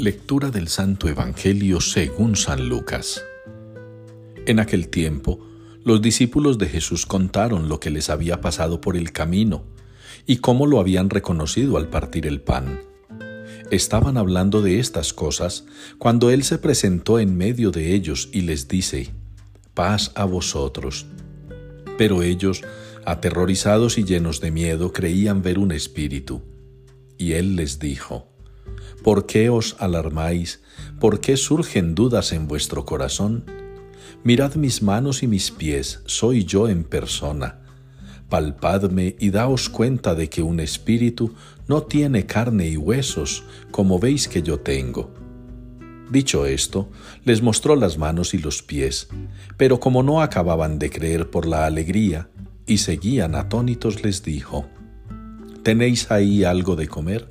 Lectura del Santo Evangelio según San Lucas. En aquel tiempo, los discípulos de Jesús contaron lo que les había pasado por el camino y cómo lo habían reconocido al partir el pan. Estaban hablando de estas cosas cuando Él se presentó en medio de ellos y les dice, paz a vosotros. Pero ellos, aterrorizados y llenos de miedo, creían ver un espíritu. Y Él les dijo, ¿Por qué os alarmáis? ¿Por qué surgen dudas en vuestro corazón? Mirad mis manos y mis pies, soy yo en persona. Palpadme y daos cuenta de que un espíritu no tiene carne y huesos, como veis que yo tengo. Dicho esto, les mostró las manos y los pies, pero como no acababan de creer por la alegría y seguían atónitos, les dijo, ¿Tenéis ahí algo de comer?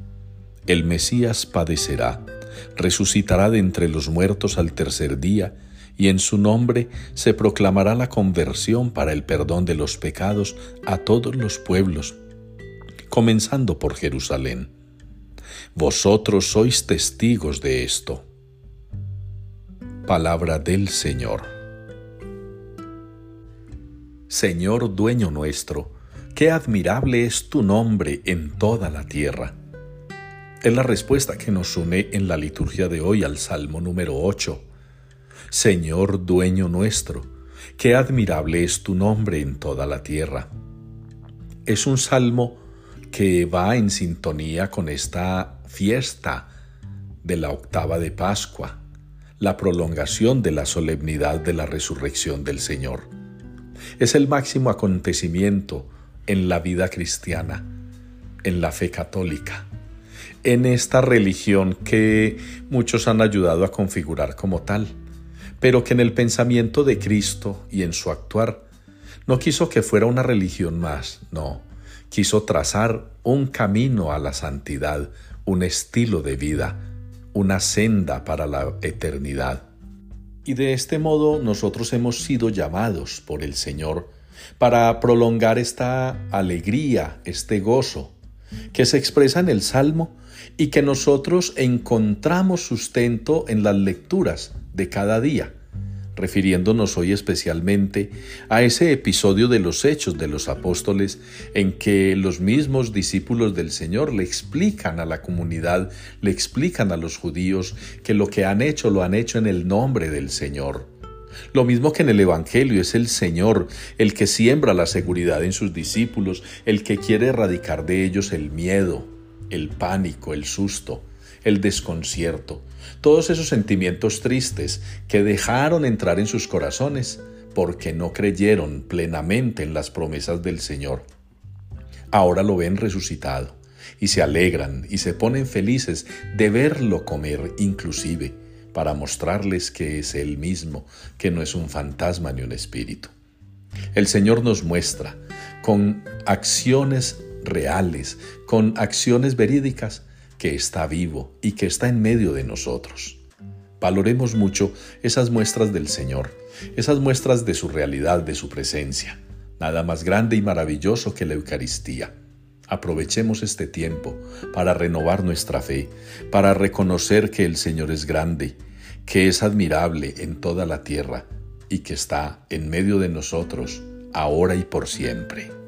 el Mesías padecerá, resucitará de entre los muertos al tercer día, y en su nombre se proclamará la conversión para el perdón de los pecados a todos los pueblos, comenzando por Jerusalén. Vosotros sois testigos de esto. Palabra del Señor. Señor dueño nuestro, qué admirable es tu nombre en toda la tierra es la respuesta que nos une en la liturgia de hoy al Salmo número 8. Señor dueño nuestro, qué admirable es tu nombre en toda la tierra. Es un salmo que va en sintonía con esta fiesta de la octava de Pascua, la prolongación de la solemnidad de la resurrección del Señor. Es el máximo acontecimiento en la vida cristiana, en la fe católica en esta religión que muchos han ayudado a configurar como tal, pero que en el pensamiento de Cristo y en su actuar no quiso que fuera una religión más, no, quiso trazar un camino a la santidad, un estilo de vida, una senda para la eternidad. Y de este modo nosotros hemos sido llamados por el Señor para prolongar esta alegría, este gozo, que se expresa en el Salmo y que nosotros encontramos sustento en las lecturas de cada día, refiriéndonos hoy especialmente a ese episodio de los hechos de los apóstoles en que los mismos discípulos del Señor le explican a la comunidad, le explican a los judíos que lo que han hecho lo han hecho en el nombre del Señor. Lo mismo que en el Evangelio es el Señor el que siembra la seguridad en sus discípulos, el que quiere erradicar de ellos el miedo, el pánico, el susto, el desconcierto, todos esos sentimientos tristes que dejaron entrar en sus corazones porque no creyeron plenamente en las promesas del Señor. Ahora lo ven resucitado y se alegran y se ponen felices de verlo comer inclusive para mostrarles que es Él mismo, que no es un fantasma ni un espíritu. El Señor nos muestra con acciones reales, con acciones verídicas, que está vivo y que está en medio de nosotros. Valoremos mucho esas muestras del Señor, esas muestras de su realidad, de su presencia. Nada más grande y maravilloso que la Eucaristía. Aprovechemos este tiempo para renovar nuestra fe, para reconocer que el Señor es grande, que es admirable en toda la tierra y que está en medio de nosotros, ahora y por siempre.